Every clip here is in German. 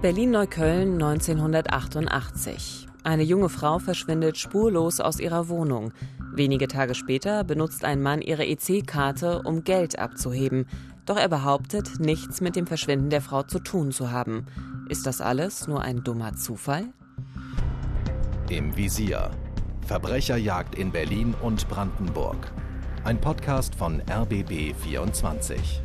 Berlin-Neukölln 1988. Eine junge Frau verschwindet spurlos aus ihrer Wohnung. Wenige Tage später benutzt ein Mann ihre EC-Karte, um Geld abzuheben. Doch er behauptet, nichts mit dem Verschwinden der Frau zu tun zu haben. Ist das alles nur ein dummer Zufall? Im Visier. Verbrecherjagd in Berlin und Brandenburg. Ein Podcast von RBB 24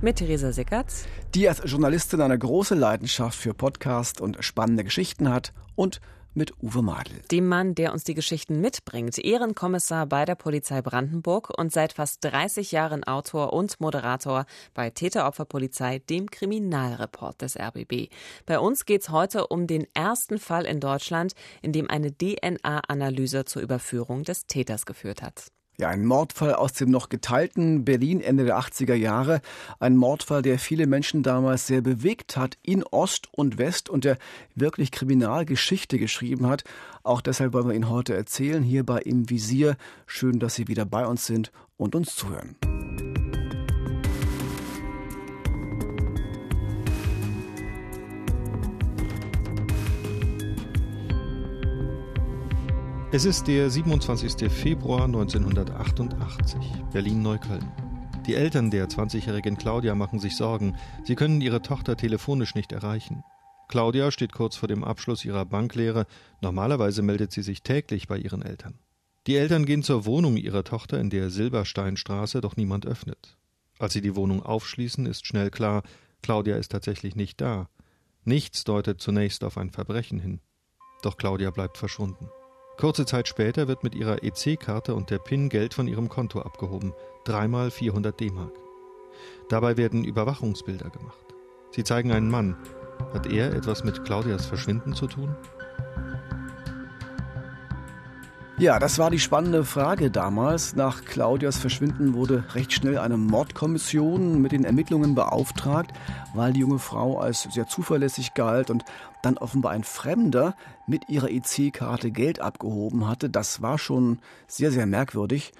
mit Theresa Sickertz, die als Journalistin eine große Leidenschaft für Podcast und spannende Geschichten hat und mit Uwe Madel. Dem Mann, der uns die Geschichten mitbringt, Ehrenkommissar bei der Polizei Brandenburg und seit fast 30 Jahren Autor und Moderator bei Täteropferpolizei, dem Kriminalreport des RBB. Bei uns geht es heute um den ersten Fall in Deutschland, in dem eine DNA-Analyse zur Überführung des Täters geführt hat. Ja, ein Mordfall aus dem noch geteilten Berlin Ende der 80er Jahre. Ein Mordfall, der viele Menschen damals sehr bewegt hat in Ost und West und der wirklich Kriminalgeschichte geschrieben hat. Auch deshalb wollen wir ihn heute erzählen, hier bei Im Visier. Schön, dass Sie wieder bei uns sind und uns zuhören. Es ist der 27. Februar 1988, Berlin-Neukölln. Die Eltern der 20-jährigen Claudia machen sich Sorgen. Sie können ihre Tochter telefonisch nicht erreichen. Claudia steht kurz vor dem Abschluss ihrer Banklehre. Normalerweise meldet sie sich täglich bei ihren Eltern. Die Eltern gehen zur Wohnung ihrer Tochter in der Silbersteinstraße, doch niemand öffnet. Als sie die Wohnung aufschließen, ist schnell klar, Claudia ist tatsächlich nicht da. Nichts deutet zunächst auf ein Verbrechen hin. Doch Claudia bleibt verschwunden. Kurze Zeit später wird mit ihrer EC-Karte und der PIN Geld von ihrem Konto abgehoben. Dreimal 400 D-Mark. Dabei werden Überwachungsbilder gemacht. Sie zeigen einen Mann. Hat er etwas mit Claudias Verschwinden zu tun? Ja, das war die spannende Frage damals. Nach Claudias Verschwinden wurde recht schnell eine Mordkommission mit den Ermittlungen beauftragt, weil die junge Frau als sehr zuverlässig galt und dann offenbar ein Fremder mit ihrer EC-Karte Geld abgehoben hatte. Das war schon sehr, sehr merkwürdig.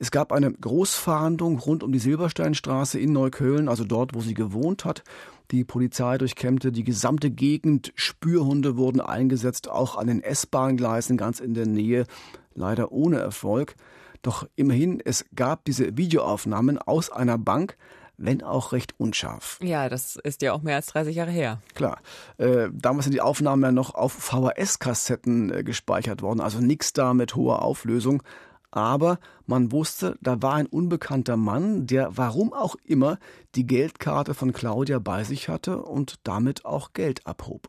Es gab eine Großfahndung rund um die Silbersteinstraße in Neukölln, also dort, wo sie gewohnt hat. Die Polizei durchkämmte die gesamte Gegend. Spürhunde wurden eingesetzt, auch an den S-Bahn-Gleisen ganz in der Nähe. Leider ohne Erfolg. Doch immerhin, es gab diese Videoaufnahmen aus einer Bank, wenn auch recht unscharf. Ja, das ist ja auch mehr als 30 Jahre her. Klar. Äh, damals sind die Aufnahmen ja noch auf VHS-Kassetten äh, gespeichert worden, also nichts da mit hoher Auflösung aber man wusste, da war ein unbekannter Mann, der warum auch immer die Geldkarte von Claudia bei sich hatte und damit auch Geld abhob.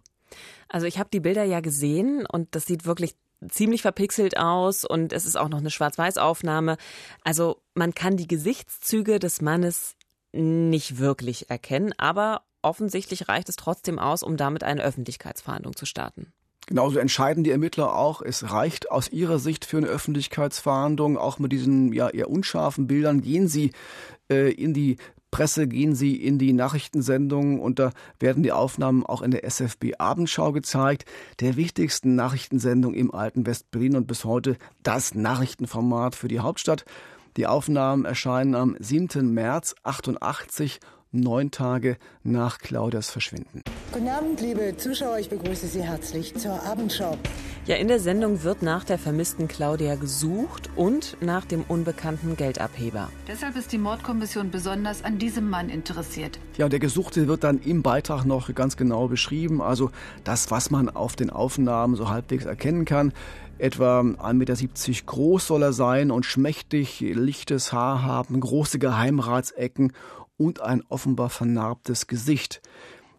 Also ich habe die Bilder ja gesehen und das sieht wirklich ziemlich verpixelt aus und es ist auch noch eine Schwarz-Weiß-Aufnahme. Also man kann die Gesichtszüge des Mannes nicht wirklich erkennen, aber offensichtlich reicht es trotzdem aus, um damit eine Öffentlichkeitsverhandlung zu starten. Genauso entscheiden die Ermittler auch, es reicht aus ihrer Sicht für eine Öffentlichkeitsverhandlung, auch mit diesen ja eher unscharfen Bildern, gehen sie äh, in die Presse, gehen sie in die Nachrichtensendungen und da werden die Aufnahmen auch in der SFB Abendschau gezeigt, der wichtigsten Nachrichtensendung im alten Westberlin und bis heute das Nachrichtenformat für die Hauptstadt. Die Aufnahmen erscheinen am 7. März 88 neun Tage nach Claudias Verschwinden. Guten Abend, liebe Zuschauer, ich begrüße Sie herzlich zur Abendschau. Ja, in der Sendung wird nach der vermissten Claudia gesucht und nach dem unbekannten Geldabheber. Deshalb ist die Mordkommission besonders an diesem Mann interessiert. Ja, und der Gesuchte wird dann im Beitrag noch ganz genau beschrieben. Also das, was man auf den Aufnahmen so halbwegs erkennen kann. Etwa 1,70 Meter groß soll er sein und schmächtig, lichtes Haar haben, große Geheimratsecken und ein offenbar vernarbtes Gesicht.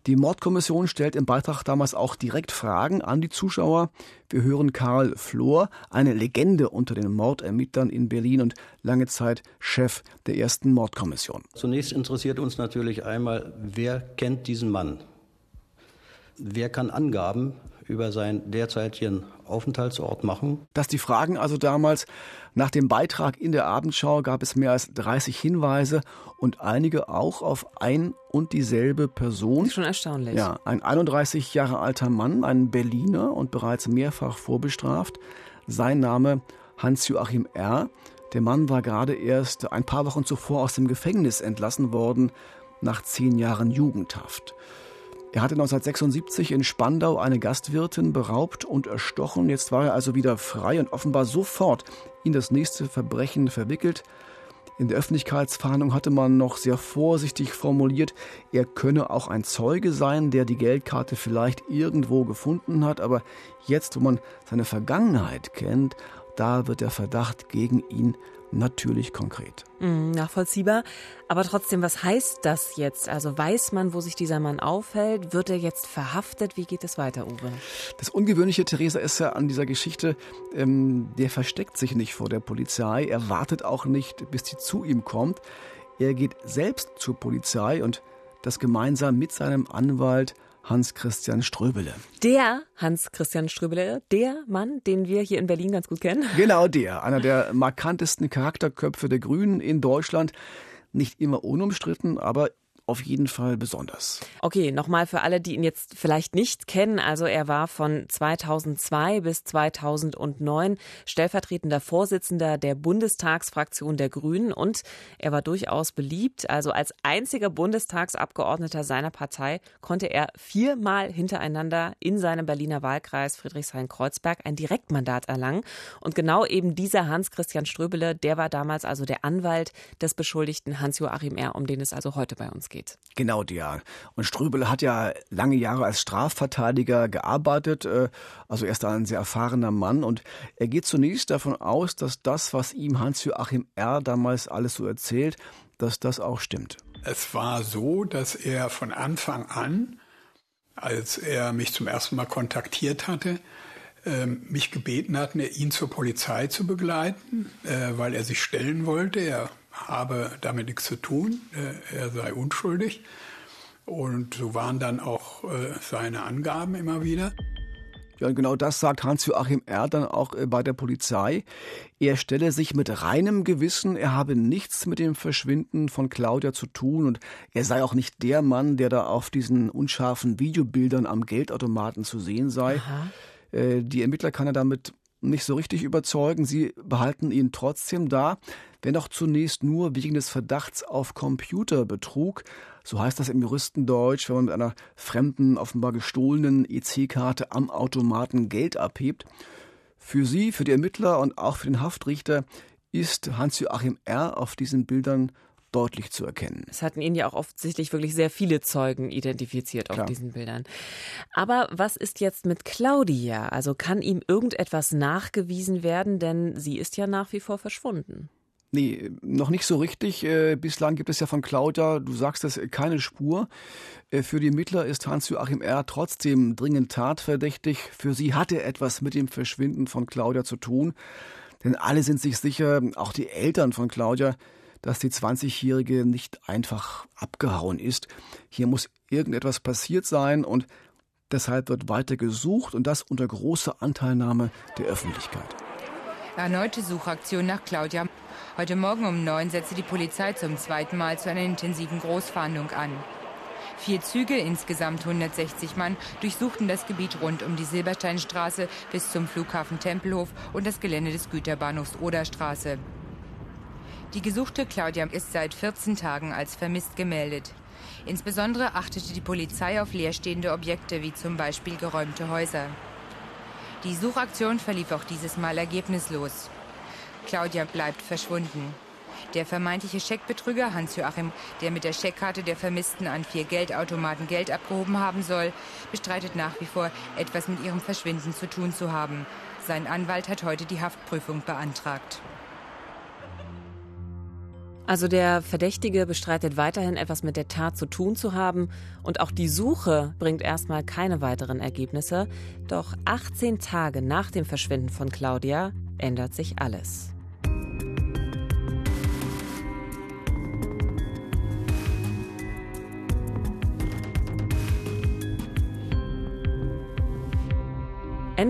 Die Mordkommission stellt im Beitrag damals auch direkt Fragen an die Zuschauer. Wir hören Karl Flor, eine Legende unter den Mordermittlern in Berlin und lange Zeit Chef der ersten Mordkommission. Zunächst interessiert uns natürlich einmal, wer kennt diesen Mann? Wer kann Angaben über seinen derzeitigen Aufenthaltsort machen. Dass die Fragen also damals nach dem Beitrag in der Abendschau gab es mehr als 30 Hinweise und einige auch auf ein und dieselbe Person. Schon erstaunlich. Ja, ein 31 Jahre alter Mann, ein Berliner und bereits mehrfach vorbestraft. Sein Name Hans-Joachim R. Der Mann war gerade erst ein paar Wochen zuvor aus dem Gefängnis entlassen worden nach zehn Jahren Jugendhaft. Er hatte 1976 in Spandau eine Gastwirtin beraubt und erstochen. Jetzt war er also wieder frei und offenbar sofort in das nächste Verbrechen verwickelt. In der Öffentlichkeitsfahndung hatte man noch sehr vorsichtig formuliert, er könne auch ein Zeuge sein, der die Geldkarte vielleicht irgendwo gefunden hat. Aber jetzt, wo man seine Vergangenheit kennt, da wird der Verdacht gegen ihn natürlich konkret. Mm, nachvollziehbar. Aber trotzdem, was heißt das jetzt? Also weiß man, wo sich dieser Mann aufhält? Wird er jetzt verhaftet? Wie geht es weiter, Uwe? Das Ungewöhnliche, Theresa, ist ja an dieser Geschichte, ähm, der versteckt sich nicht vor der Polizei. Er wartet auch nicht, bis sie zu ihm kommt. Er geht selbst zur Polizei und das gemeinsam mit seinem Anwalt Hans-Christian Ströbele. Der Hans-Christian Ströbele, der Mann, den wir hier in Berlin ganz gut kennen. Genau der, einer der markantesten Charakterköpfe der Grünen in Deutschland. Nicht immer unumstritten, aber auf jeden Fall besonders. Okay, nochmal für alle, die ihn jetzt vielleicht nicht kennen. Also er war von 2002 bis 2009 stellvertretender Vorsitzender der Bundestagsfraktion der Grünen und er war durchaus beliebt. Also als einziger Bundestagsabgeordneter seiner Partei konnte er viermal hintereinander in seinem Berliner Wahlkreis Friedrichshain-Kreuzberg ein Direktmandat erlangen. Und genau eben dieser Hans-Christian Ströbele, der war damals also der Anwalt des Beschuldigten Hans-Joachim R., um den es also heute bei uns geht geht. Genau, ja. Und Ströbel hat ja lange Jahre als Strafverteidiger gearbeitet, äh, also er ist da ein sehr erfahrener Mann und er geht zunächst davon aus, dass das, was ihm Hans-Joachim R. damals alles so erzählt, dass das auch stimmt. Es war so, dass er von Anfang an, als er mich zum ersten Mal kontaktiert hatte, ähm, mich gebeten hat, ihn zur Polizei zu begleiten, äh, weil er sich stellen wollte. Er habe damit nichts zu tun, äh, er sei unschuldig. Und so waren dann auch äh, seine Angaben immer wieder. Ja, und genau das sagt Hans-Joachim R. dann auch äh, bei der Polizei. Er stelle sich mit reinem Gewissen, er habe nichts mit dem Verschwinden von Claudia zu tun und er sei auch nicht der Mann, der da auf diesen unscharfen Videobildern am Geldautomaten zu sehen sei. Aha. Die Ermittler kann er damit nicht so richtig überzeugen. Sie behalten ihn trotzdem da wenn auch zunächst nur wegen des Verdachts auf Computerbetrug. So heißt das im Juristendeutsch, wenn man mit einer fremden, offenbar gestohlenen EC-Karte am Automaten Geld abhebt. Für Sie, für die Ermittler und auch für den Haftrichter ist Hans-Joachim R. auf diesen Bildern deutlich zu erkennen. Es hatten ihn ja auch offensichtlich wirklich sehr viele Zeugen identifiziert auf Klar. diesen Bildern. Aber was ist jetzt mit Claudia? Also kann ihm irgendetwas nachgewiesen werden, denn sie ist ja nach wie vor verschwunden. Nee, noch nicht so richtig. Äh, bislang gibt es ja von Claudia, du sagst es, keine Spur. Äh, für die Ermittler ist Hans-Joachim R. trotzdem dringend tatverdächtig. Für sie hat er etwas mit dem Verschwinden von Claudia zu tun. Denn alle sind sich sicher, auch die Eltern von Claudia, dass die 20-Jährige nicht einfach abgehauen ist. Hier muss irgendetwas passiert sein und deshalb wird weiter gesucht und das unter großer Anteilnahme der Öffentlichkeit. Erneute Suchaktion nach Claudia. Heute Morgen um neun setzte die Polizei zum zweiten Mal zu einer intensiven Großfahndung an. Vier Züge, insgesamt 160 Mann, durchsuchten das Gebiet rund um die Silbersteinstraße bis zum Flughafen Tempelhof und das Gelände des Güterbahnhofs Oderstraße. Die gesuchte Claudia ist seit 14 Tagen als vermisst gemeldet. Insbesondere achtete die Polizei auf leerstehende Objekte wie zum Beispiel geräumte Häuser. Die Suchaktion verlief auch dieses Mal ergebnislos. Claudia bleibt verschwunden. Der vermeintliche Scheckbetrüger Hans-Joachim, der mit der Scheckkarte der Vermissten an vier Geldautomaten Geld abgehoben haben soll, bestreitet nach wie vor, etwas mit ihrem Verschwinden zu tun zu haben. Sein Anwalt hat heute die Haftprüfung beantragt. Also der Verdächtige bestreitet weiterhin etwas mit der Tat zu tun zu haben und auch die Suche bringt erstmal keine weiteren Ergebnisse. Doch 18 Tage nach dem Verschwinden von Claudia ändert sich alles.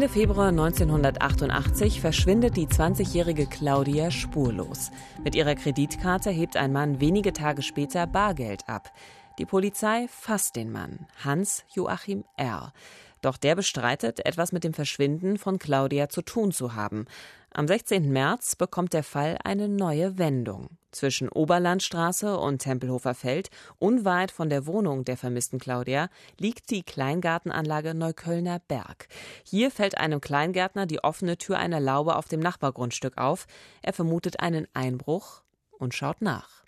Ende Februar 1988 verschwindet die 20-jährige Claudia spurlos. Mit ihrer Kreditkarte hebt ein Mann wenige Tage später Bargeld ab. Die Polizei fasst den Mann, Hans Joachim R. Doch der bestreitet, etwas mit dem Verschwinden von Claudia zu tun zu haben. Am 16. März bekommt der Fall eine neue Wendung. Zwischen Oberlandstraße und Tempelhofer Feld, unweit von der Wohnung der vermissten Claudia, liegt die Kleingartenanlage Neuköllner Berg. Hier fällt einem Kleingärtner die offene Tür einer Laube auf dem Nachbargrundstück auf. Er vermutet einen Einbruch und schaut nach.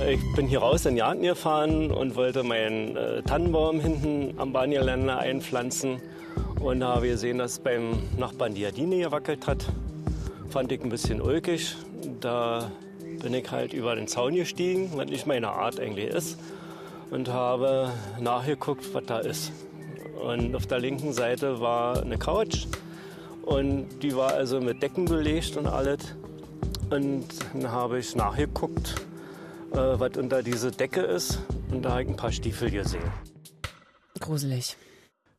Ich bin hier raus in den Garten gefahren und wollte meinen äh, Tannenbaum hinten am Bahngeländer einpflanzen. Und da habe ich gesehen, dass beim Nachbarn die Jardine gewackelt hat. Fand ich ein bisschen ulkig. Da bin ich halt über den Zaun gestiegen, was nicht meine Art eigentlich ist. Und habe nachgeguckt, was da ist. Und auf der linken Seite war eine Couch. Und die war also mit Decken belegt und alles. Und dann habe ich nachgeguckt, äh, was unter diese Decke ist. Und da habe ich ein paar Stiefel gesehen. Gruselig.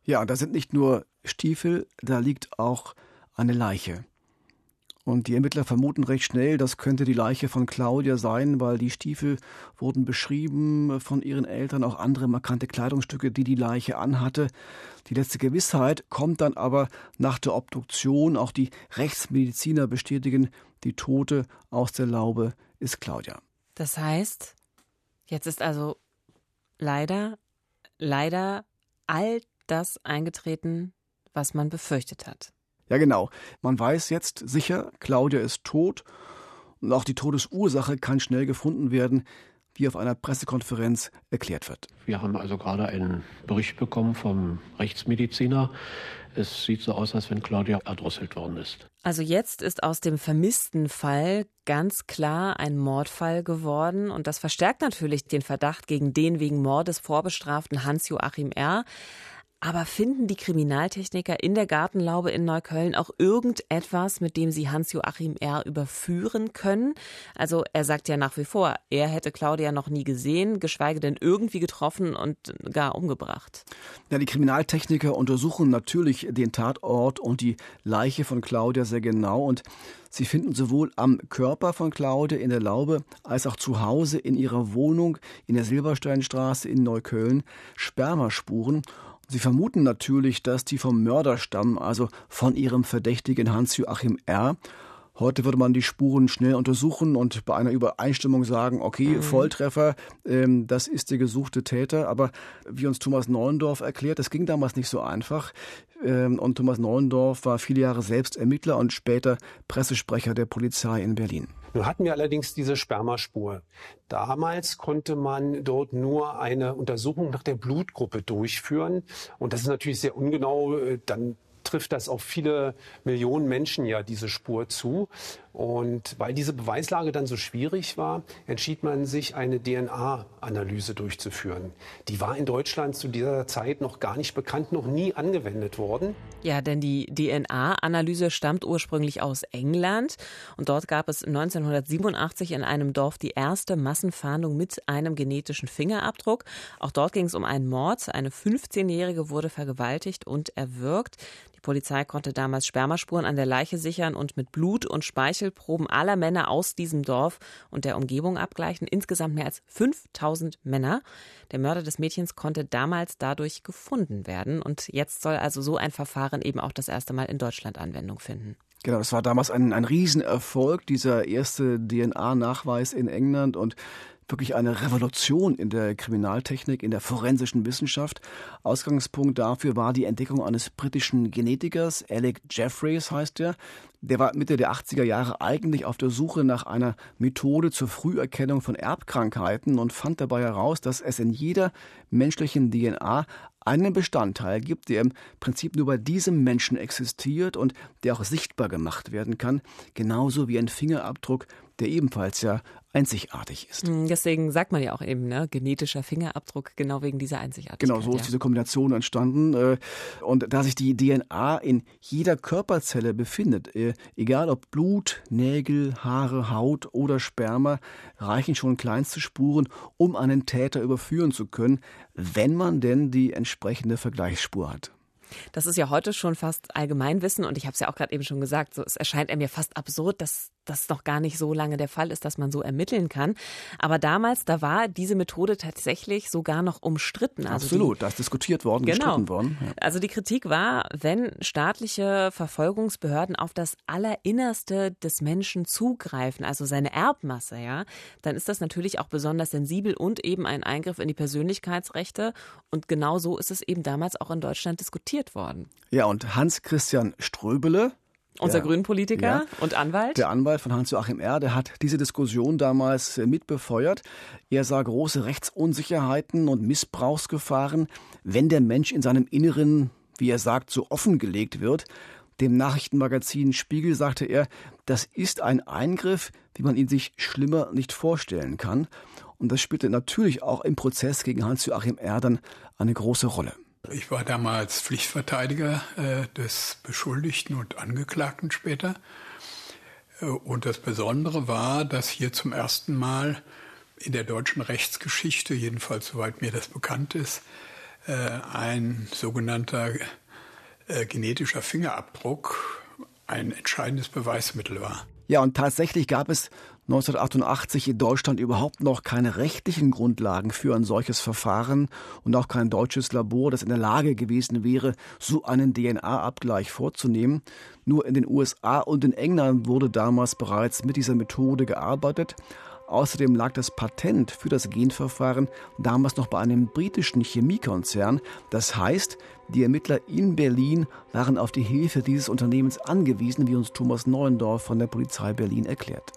Ja, da sind nicht nur Stiefel, da liegt auch eine Leiche. Und die Ermittler vermuten recht schnell, das könnte die Leiche von Claudia sein, weil die Stiefel wurden beschrieben von ihren Eltern, auch andere markante Kleidungsstücke, die die Leiche anhatte. Die letzte Gewissheit kommt dann aber nach der Obduktion. Auch die Rechtsmediziner bestätigen, die Tote aus der Laube ist Claudia. Das heißt, jetzt ist also leider, leider all das eingetreten, was man befürchtet hat. Ja, genau. Man weiß jetzt sicher, Claudia ist tot und auch die Todesursache kann schnell gefunden werden, wie auf einer Pressekonferenz erklärt wird. Wir haben also gerade einen Bericht bekommen vom Rechtsmediziner. Es sieht so aus, als wenn Claudia erdrosselt worden ist. Also jetzt ist aus dem vermissten Fall ganz klar ein Mordfall geworden und das verstärkt natürlich den Verdacht gegen den wegen Mordes vorbestraften Hans-Joachim R. Aber finden die Kriminaltechniker in der Gartenlaube in Neukölln auch irgendetwas, mit dem sie Hans-Joachim R. überführen können? Also er sagt ja nach wie vor, er hätte Claudia noch nie gesehen, geschweige denn irgendwie getroffen und gar umgebracht. Ja, die Kriminaltechniker untersuchen natürlich den Tatort und die Leiche von Claudia sehr genau und Sie finden sowohl am Körper von Claudia in der Laube als auch zu Hause in ihrer Wohnung in der Silbersteinstraße in Neukölln Spermaspuren Sie vermuten natürlich, dass die vom Mörder stammen, also von ihrem Verdächtigen Hans-Joachim R. Heute würde man die Spuren schnell untersuchen und bei einer Übereinstimmung sagen, okay, mhm. Volltreffer, ähm, das ist der gesuchte Täter. Aber wie uns Thomas Neuendorf erklärt, das ging damals nicht so einfach. Ähm, und Thomas Neuendorf war viele Jahre selbst Ermittler und später Pressesprecher der Polizei in Berlin. Nun hatten wir allerdings diese Spermaspur. Damals konnte man dort nur eine Untersuchung nach der Blutgruppe durchführen. Und das ist natürlich sehr ungenau. Dann trifft das auf viele Millionen Menschen ja diese Spur zu. Und weil diese Beweislage dann so schwierig war, entschied man sich, eine DNA-Analyse durchzuführen. Die war in Deutschland zu dieser Zeit noch gar nicht bekannt, noch nie angewendet worden. Ja, denn die DNA-Analyse stammt ursprünglich aus England. Und dort gab es 1987 in einem Dorf die erste Massenfahndung mit einem genetischen Fingerabdruck. Auch dort ging es um einen Mord. Eine 15-Jährige wurde vergewaltigt und erwürgt. Die Polizei konnte damals Spermaspuren an der Leiche sichern und mit Blut und Speichelproben aller Männer aus diesem Dorf und der Umgebung abgleichen. Insgesamt mehr als 5000 Männer. Der Mörder des Mädchens konnte damals dadurch gefunden werden. Und jetzt soll also so ein Verfahren eben auch das erste Mal in Deutschland Anwendung finden. Genau, das war damals ein, ein Riesenerfolg, dieser erste DNA-Nachweis in England und wirklich eine Revolution in der Kriminaltechnik, in der forensischen Wissenschaft. Ausgangspunkt dafür war die Entdeckung eines britischen Genetikers, Alec Jeffreys heißt er. Der war Mitte der 80er Jahre eigentlich auf der Suche nach einer Methode zur Früherkennung von Erbkrankheiten und fand dabei heraus, dass es in jeder menschlichen DNA einen Bestandteil gibt, der im Prinzip nur bei diesem Menschen existiert und der auch sichtbar gemacht werden kann, genauso wie ein Fingerabdruck, der ebenfalls ja einzigartig ist. Hm, deswegen sagt man ja auch eben, ne, genetischer Fingerabdruck, genau wegen dieser Einzigartigkeit. Genau, so ist ja. diese Kombination entstanden. Äh, und da sich die DNA in jeder Körperzelle befindet, egal ob Blut, Nägel, Haare, Haut oder Sperma, reichen schon kleinste Spuren, um einen Täter überführen zu können, wenn man denn die entsprechende Vergleichsspur hat. Das ist ja heute schon fast Allgemeinwissen und ich habe es ja auch gerade eben schon gesagt, so, es erscheint mir fast absurd, dass das noch gar nicht so lange der Fall ist, dass man so ermitteln kann. Aber damals, da war diese Methode tatsächlich sogar noch umstritten. Also Absolut, da ist diskutiert worden, genau. gestritten worden. Ja. Also die Kritik war, wenn staatliche Verfolgungsbehörden auf das Allerinnerste des Menschen zugreifen, also seine Erbmasse, ja, dann ist das natürlich auch besonders sensibel und eben ein Eingriff in die Persönlichkeitsrechte. Und genau so ist es eben damals auch in Deutschland diskutiert worden. Ja, und Hans Christian Ströbele, unser ja, Grünpolitiker ja. und Anwalt? Der Anwalt von Hans-Joachim R., der hat diese Diskussion damals äh, mitbefeuert. Er sah große Rechtsunsicherheiten und Missbrauchsgefahren, wenn der Mensch in seinem Inneren, wie er sagt, so offengelegt wird. Dem Nachrichtenmagazin Spiegel sagte er, das ist ein Eingriff, wie man ihn sich schlimmer nicht vorstellen kann. Und das spielte natürlich auch im Prozess gegen Hans-Joachim R. dann eine große Rolle. Ich war damals Pflichtverteidiger äh, des Beschuldigten und Angeklagten später. Äh, und das Besondere war, dass hier zum ersten Mal in der deutschen Rechtsgeschichte, jedenfalls soweit mir das bekannt ist, äh, ein sogenannter äh, genetischer Fingerabdruck ein entscheidendes Beweismittel war. Ja, und tatsächlich gab es 1988 in Deutschland überhaupt noch keine rechtlichen Grundlagen für ein solches Verfahren und auch kein deutsches Labor, das in der Lage gewesen wäre, so einen DNA-Abgleich vorzunehmen. Nur in den USA und in England wurde damals bereits mit dieser Methode gearbeitet. Außerdem lag das Patent für das Genverfahren damals noch bei einem britischen Chemiekonzern. Das heißt, die Ermittler in Berlin waren auf die Hilfe dieses Unternehmens angewiesen, wie uns Thomas Neuendorf von der Polizei Berlin erklärt.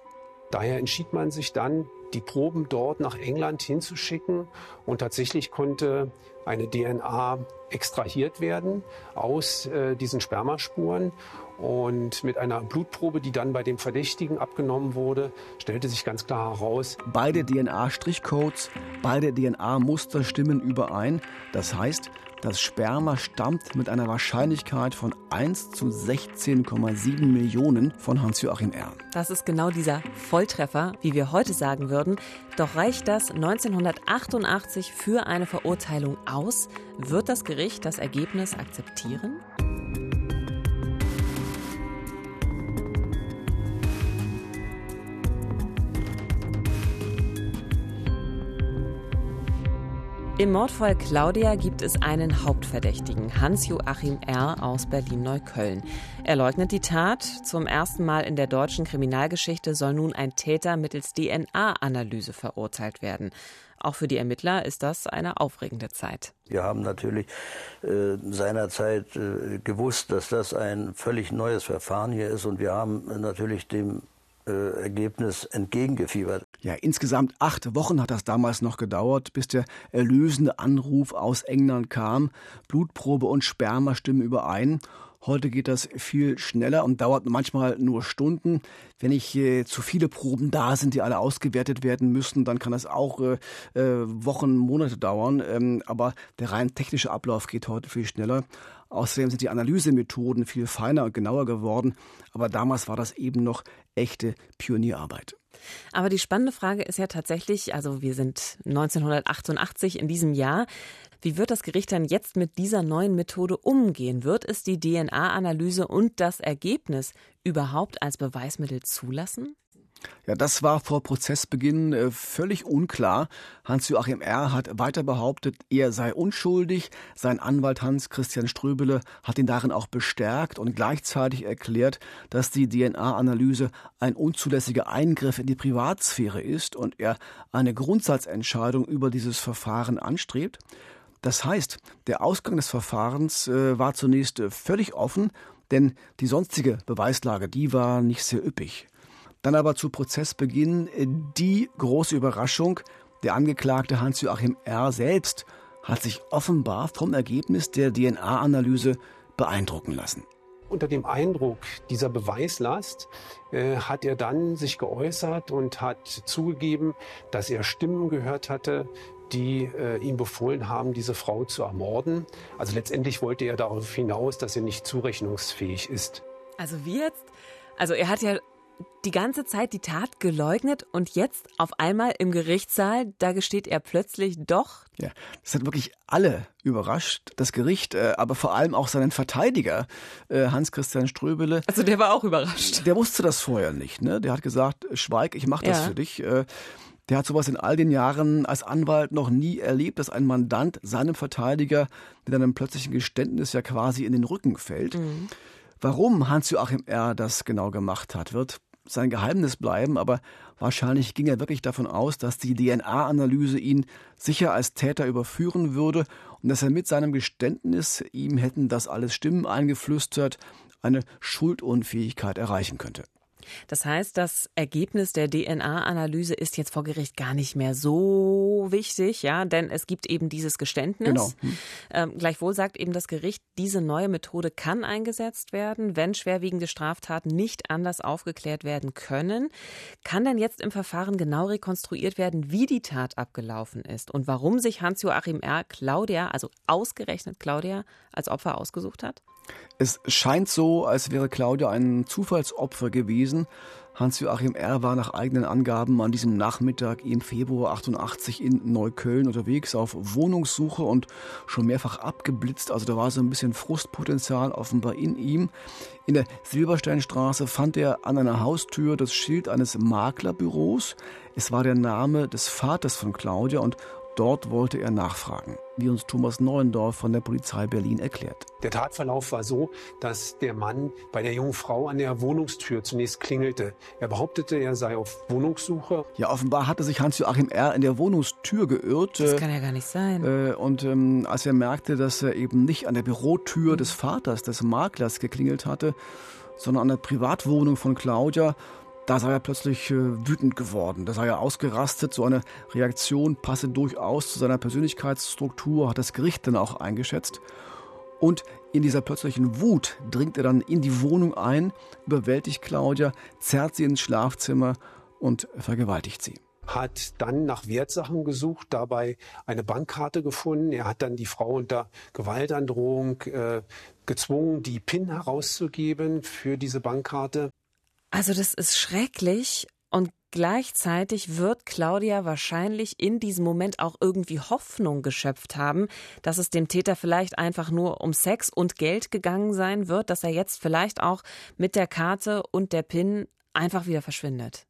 Daher entschied man sich dann, die Proben dort nach England hinzuschicken. Und tatsächlich konnte eine DNA extrahiert werden aus äh, diesen Spermaspuren und mit einer Blutprobe, die dann bei dem Verdächtigen abgenommen wurde, stellte sich ganz klar heraus, beide DNA-Strichcodes, beide DNA-Muster stimmen überein. Das heißt, das Sperma stammt mit einer Wahrscheinlichkeit von 1 zu 16,7 Millionen von Hans-Joachim R. Das ist genau dieser Volltreffer, wie wir heute sagen würden. Doch reicht das 1988 für eine Verurteilung aus? Wird das Gericht das Ergebnis akzeptieren? Im Mordfall Claudia gibt es einen Hauptverdächtigen, Hans-Joachim R. aus Berlin-Neukölln. Er leugnet die Tat. Zum ersten Mal in der deutschen Kriminalgeschichte soll nun ein Täter mittels DNA-Analyse verurteilt werden. Auch für die Ermittler ist das eine aufregende Zeit. Wir haben natürlich äh, seinerzeit äh, gewusst, dass das ein völlig neues Verfahren hier ist und wir haben natürlich dem äh, Ergebnis entgegengefiebert. Ja, insgesamt acht Wochen hat das damals noch gedauert, bis der erlösende Anruf aus England kam. Blutprobe und Sperma stimmen überein. Heute geht das viel schneller und dauert manchmal nur Stunden. Wenn nicht äh, zu viele Proben da sind, die alle ausgewertet werden müssen, dann kann das auch äh, äh, Wochen, Monate dauern. Ähm, aber der rein technische Ablauf geht heute viel schneller. Außerdem sind die Analysemethoden viel feiner und genauer geworden. Aber damals war das eben noch echte Pionierarbeit. Aber die spannende Frage ist ja tatsächlich, also wir sind 1988 in diesem Jahr. Wie wird das Gericht dann jetzt mit dieser neuen Methode umgehen? Wird es die DNA-Analyse und das Ergebnis überhaupt als Beweismittel zulassen? Ja, das war vor Prozessbeginn äh, völlig unklar. Hans-Joachim R. hat weiter behauptet, er sei unschuldig. Sein Anwalt Hans-Christian Ströbele hat ihn darin auch bestärkt und gleichzeitig erklärt, dass die DNA-Analyse ein unzulässiger Eingriff in die Privatsphäre ist und er eine Grundsatzentscheidung über dieses Verfahren anstrebt. Das heißt, der Ausgang des Verfahrens äh, war zunächst äh, völlig offen, denn die sonstige Beweislage, die war nicht sehr üppig. Dann aber zu Prozessbeginn äh, die große Überraschung. Der Angeklagte Hans-Joachim R. selbst hat sich offenbar vom Ergebnis der DNA-Analyse beeindrucken lassen. Unter dem Eindruck dieser Beweislast äh, hat er dann sich geäußert und hat zugegeben, dass er Stimmen gehört hatte, die äh, ihm befohlen haben, diese Frau zu ermorden. Also letztendlich wollte er darauf hinaus, dass er nicht zurechnungsfähig ist. Also wie jetzt? Also er hat ja die ganze Zeit die Tat geleugnet und jetzt auf einmal im Gerichtssaal, da gesteht er plötzlich doch. Ja, das hat wirklich alle überrascht, das Gericht, äh, aber vor allem auch seinen Verteidiger, äh, Hans-Christian Ströbele. Also der war auch überrascht. Der wusste das vorher nicht, ne? Der hat gesagt, Schweig, ich mach das ja. für dich. Äh, der hat sowas in all den Jahren als Anwalt noch nie erlebt, dass ein Mandant seinem Verteidiger mit einem plötzlichen Geständnis ja quasi in den Rücken fällt. Mhm. Warum Hans-Joachim R. das genau gemacht hat, wird sein Geheimnis bleiben, aber wahrscheinlich ging er wirklich davon aus, dass die DNA-Analyse ihn sicher als Täter überführen würde und dass er mit seinem Geständnis, ihm hätten das alles Stimmen eingeflüstert, eine Schuldunfähigkeit erreichen könnte. Das heißt, das Ergebnis der DNA-Analyse ist jetzt vor Gericht gar nicht mehr so wichtig, ja, denn es gibt eben dieses Geständnis. Genau. Hm. Ähm, gleichwohl sagt eben das Gericht, diese neue Methode kann eingesetzt werden, wenn schwerwiegende Straftaten nicht anders aufgeklärt werden können. Kann denn jetzt im Verfahren genau rekonstruiert werden, wie die Tat abgelaufen ist und warum sich Hans-Joachim R. Claudia, also ausgerechnet Claudia, als Opfer ausgesucht hat? Es scheint so, als wäre Claudia ein Zufallsopfer gewesen. Hans-Joachim R. war nach eigenen Angaben an diesem Nachmittag im Februar 88 in Neukölln unterwegs auf Wohnungssuche und schon mehrfach abgeblitzt. Also da war so ein bisschen Frustpotenzial offenbar in ihm. In der Silbersteinstraße fand er an einer Haustür das Schild eines Maklerbüros. Es war der Name des Vaters von Claudia und Dort wollte er nachfragen, wie uns Thomas Neuendorf von der Polizei Berlin erklärt. Der Tatverlauf war so, dass der Mann bei der jungen Frau an der Wohnungstür zunächst klingelte. Er behauptete, er sei auf Wohnungssuche. Ja, offenbar hatte sich Hans-Joachim R. in der Wohnungstür geirrt. Das kann ja gar nicht sein. Äh, und ähm, als er merkte, dass er eben nicht an der Bürotür des Vaters, des Maklers, geklingelt hatte, sondern an der Privatwohnung von Claudia, da sei er plötzlich äh, wütend geworden. Da sei er ausgerastet. So eine Reaktion passe durchaus zu seiner Persönlichkeitsstruktur, hat das Gericht dann auch eingeschätzt. Und in dieser plötzlichen Wut dringt er dann in die Wohnung ein, überwältigt Claudia, zerrt sie ins Schlafzimmer und vergewaltigt sie hat dann nach Wertsachen gesucht, dabei eine Bankkarte gefunden. Er hat dann die Frau unter Gewaltandrohung äh, gezwungen, die PIN herauszugeben für diese Bankkarte. Also das ist schrecklich und gleichzeitig wird Claudia wahrscheinlich in diesem Moment auch irgendwie Hoffnung geschöpft haben, dass es dem Täter vielleicht einfach nur um Sex und Geld gegangen sein wird, dass er jetzt vielleicht auch mit der Karte und der PIN einfach wieder verschwindet.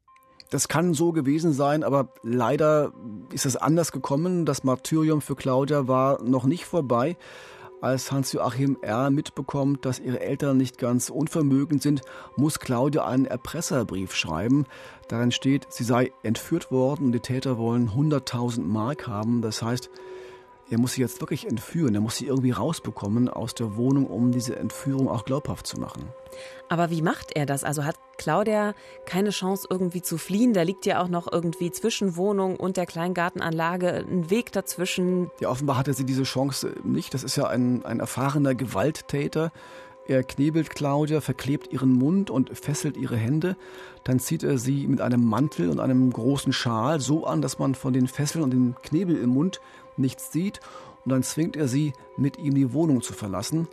Das kann so gewesen sein, aber leider ist es anders gekommen. Das Martyrium für Claudia war noch nicht vorbei. Als Hans-Joachim R. mitbekommt, dass ihre Eltern nicht ganz unvermögend sind, muss Claudia einen Erpresserbrief schreiben. Darin steht, sie sei entführt worden und die Täter wollen 100.000 Mark haben. Das heißt, er muss sie jetzt wirklich entführen. Er muss sie irgendwie rausbekommen aus der Wohnung, um diese Entführung auch glaubhaft zu machen. Aber wie macht er das? Also hat Claudia keine Chance irgendwie zu fliehen? Da liegt ja auch noch irgendwie zwischen Wohnung und der Kleingartenanlage ein Weg dazwischen. Ja, offenbar hatte sie diese Chance nicht. Das ist ja ein, ein erfahrener Gewalttäter. Er knebelt Claudia, verklebt ihren Mund und fesselt ihre Hände. Dann zieht er sie mit einem Mantel und einem großen Schal so an, dass man von den Fesseln und dem Knebel im Mund nichts sieht. Und dann zwingt er sie, mit ihm die Wohnung zu verlassen.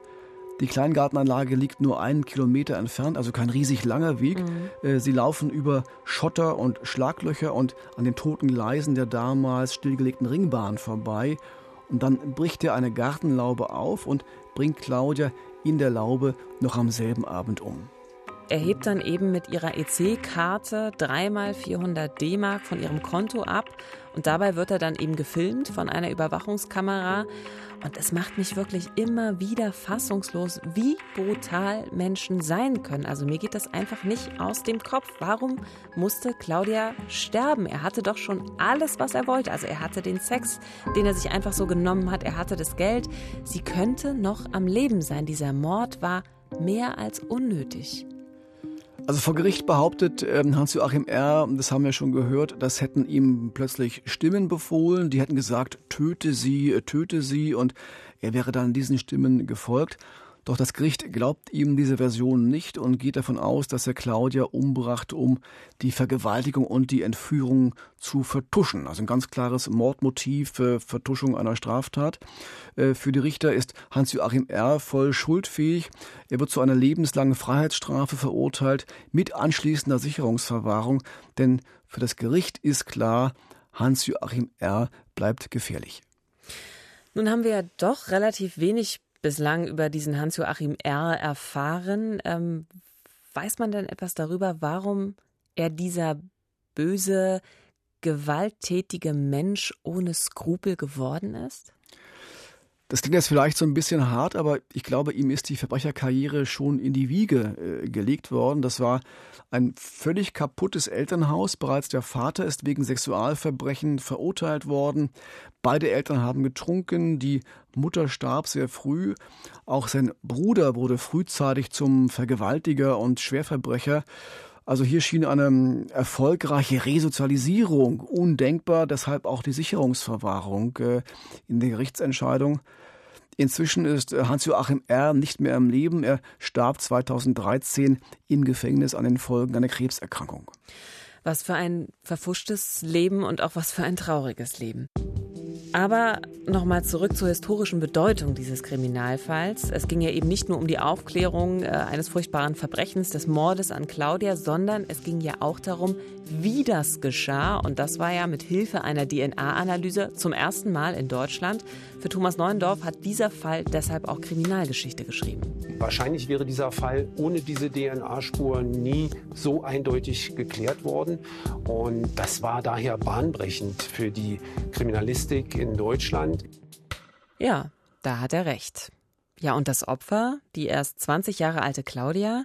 Die Kleingartenanlage liegt nur einen Kilometer entfernt, also kein riesig langer Weg. Mhm. Äh, sie laufen über Schotter und Schlaglöcher und an den toten Gleisen der damals stillgelegten Ringbahn vorbei. Und dann bricht er eine Gartenlaube auf und bringt Claudia in der Laube noch am selben Abend um. Er hebt dann eben mit ihrer EC-Karte dreimal 400 D-Mark von ihrem Konto ab und dabei wird er dann eben gefilmt von einer Überwachungskamera. Und es macht mich wirklich immer wieder fassungslos, wie brutal Menschen sein können. Also mir geht das einfach nicht aus dem Kopf. Warum musste Claudia sterben? Er hatte doch schon alles, was er wollte. Also er hatte den Sex, den er sich einfach so genommen hat. Er hatte das Geld. Sie könnte noch am Leben sein. Dieser Mord war mehr als unnötig. Also vor Gericht behauptet ähm, Hans-Joachim R., das haben wir schon gehört, das hätten ihm plötzlich Stimmen befohlen, die hätten gesagt, töte sie, äh, töte sie und er wäre dann diesen Stimmen gefolgt. Doch das Gericht glaubt ihm diese Version nicht und geht davon aus, dass er Claudia umbrachte, um die Vergewaltigung und die Entführung zu vertuschen. Also ein ganz klares Mordmotiv für Vertuschung einer Straftat. Äh, für die Richter ist Hans-Joachim R. voll schuldfähig. Er wird zu einer lebenslangen Freiheitsstrafe verurteilt mit anschließender Sicherungsverwahrung. Denn für das Gericht ist klar, Hans-Joachim R. bleibt gefährlich. Nun haben wir ja doch relativ wenig bislang über diesen Hans-Joachim R. erfahren. Ähm, weiß man denn etwas darüber, warum er dieser böse, gewalttätige Mensch ohne Skrupel geworden ist? Das klingt jetzt vielleicht so ein bisschen hart, aber ich glaube, ihm ist die Verbrecherkarriere schon in die Wiege äh, gelegt worden. Das war ein völlig kaputtes Elternhaus. Bereits der Vater ist wegen Sexualverbrechen verurteilt worden. Beide Eltern haben getrunken. Die Mutter starb sehr früh. Auch sein Bruder wurde frühzeitig zum Vergewaltiger und Schwerverbrecher. Also hier schien eine erfolgreiche Resozialisierung undenkbar, deshalb auch die Sicherungsverwahrung äh, in der Gerichtsentscheidung. Inzwischen ist äh, Hans-Joachim R. nicht mehr im Leben. Er starb 2013 im Gefängnis an den Folgen einer Krebserkrankung. Was für ein verfuschtes Leben und auch was für ein trauriges Leben. Aber nochmal zurück zur historischen Bedeutung dieses Kriminalfalls. Es ging ja eben nicht nur um die Aufklärung äh, eines furchtbaren Verbrechens, des Mordes an Claudia, sondern es ging ja auch darum, wie das geschah. Und das war ja mit Hilfe einer DNA-Analyse zum ersten Mal in Deutschland. Für Thomas Neuendorf hat dieser Fall deshalb auch Kriminalgeschichte geschrieben. Wahrscheinlich wäre dieser Fall ohne diese DNA-Spur nie so eindeutig geklärt worden. Und das war daher bahnbrechend für die Kriminalistik in Deutschland. Ja, da hat er recht. Ja, und das Opfer, die erst 20 Jahre alte Claudia,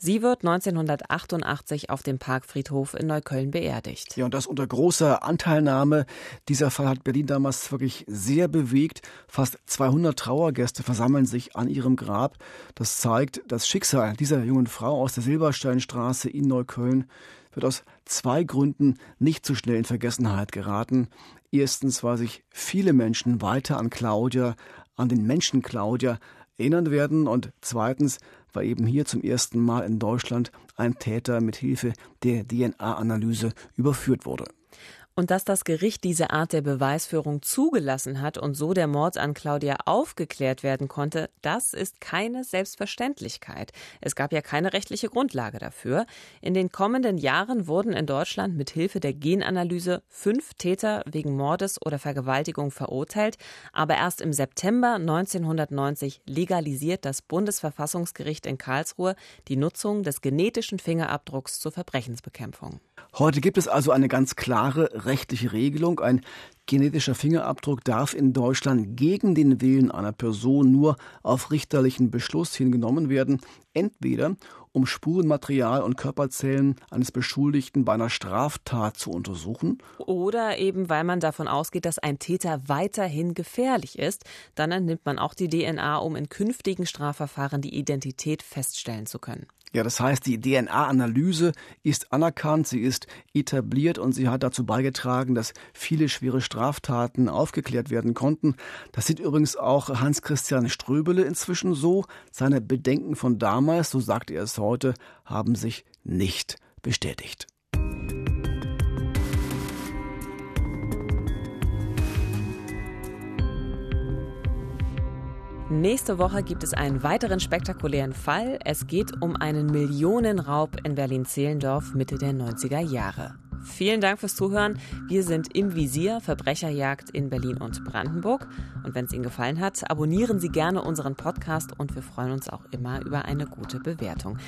Sie wird 1988 auf dem Parkfriedhof in Neukölln beerdigt. Ja, und das unter großer Anteilnahme. Dieser Fall hat Berlin damals wirklich sehr bewegt. Fast 200 Trauergäste versammeln sich an ihrem Grab. Das zeigt, das Schicksal dieser jungen Frau aus der Silbersteinstraße in Neukölln wird aus zwei Gründen nicht so schnell in Vergessenheit geraten. Erstens, weil sich viele Menschen weiter an Claudia, an den Menschen Claudia erinnern werden und zweitens, weil eben hier zum ersten Mal in Deutschland ein Täter mit Hilfe der DNA-Analyse überführt wurde. Und dass das Gericht diese Art der Beweisführung zugelassen hat und so der Mord an Claudia aufgeklärt werden konnte, das ist keine Selbstverständlichkeit. Es gab ja keine rechtliche Grundlage dafür. In den kommenden Jahren wurden in Deutschland mit Hilfe der Genanalyse fünf Täter wegen Mordes oder Vergewaltigung verurteilt. Aber erst im September 1990 legalisiert das Bundesverfassungsgericht in Karlsruhe die Nutzung des genetischen Fingerabdrucks zur Verbrechensbekämpfung. Heute gibt es also eine ganz klare rechtliche Regelung. Ein genetischer Fingerabdruck darf in Deutschland gegen den Willen einer Person nur auf richterlichen Beschluss hingenommen werden, entweder um Spurenmaterial und Körperzellen eines Beschuldigten bei einer Straftat zu untersuchen. Oder eben, weil man davon ausgeht, dass ein Täter weiterhin gefährlich ist. Dann entnimmt man auch die DNA, um in künftigen Strafverfahren die Identität feststellen zu können. Ja, das heißt, die DNA-Analyse ist anerkannt, sie ist etabliert und sie hat dazu beigetragen, dass viele schwere Straftaten aufgeklärt werden konnten. Das sieht übrigens auch Hans-Christian Ströbele inzwischen so. Seine Bedenken von damals, so sagt er es heute, haben sich nicht bestätigt. Nächste Woche gibt es einen weiteren spektakulären Fall. Es geht um einen Millionenraub in Berlin-Zehlendorf Mitte der 90er Jahre. Vielen Dank fürs Zuhören. Wir sind im Visier Verbrecherjagd in Berlin und Brandenburg. Und wenn es Ihnen gefallen hat, abonnieren Sie gerne unseren Podcast und wir freuen uns auch immer über eine gute Bewertung.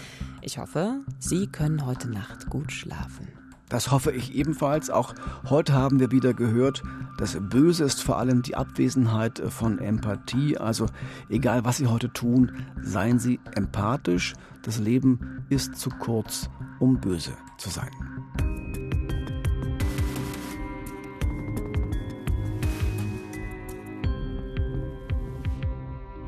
Ich hoffe, Sie können heute Nacht gut schlafen. Das hoffe ich ebenfalls. Auch heute haben wir wieder gehört, das Böse ist vor allem die Abwesenheit von Empathie. Also egal, was Sie heute tun, seien Sie empathisch. Das Leben ist zu kurz, um böse zu sein.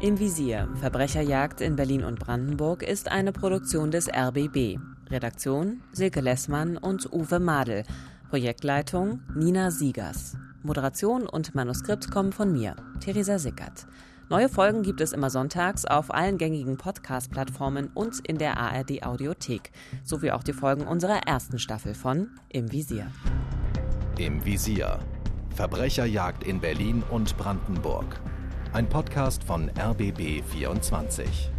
Im Visier Verbrecherjagd in Berlin und Brandenburg ist eine Produktion des RBB. Redaktion Silke Lessmann und Uwe Madel. Projektleitung Nina Siegers. Moderation und Manuskript kommen von mir, Theresa Sickert. Neue Folgen gibt es immer sonntags auf allen gängigen Podcast-Plattformen und in der ARD Audiothek, sowie auch die Folgen unserer ersten Staffel von Im Visier. Im Visier. Verbrecherjagd in Berlin und Brandenburg. Ein Podcast von RBB 24.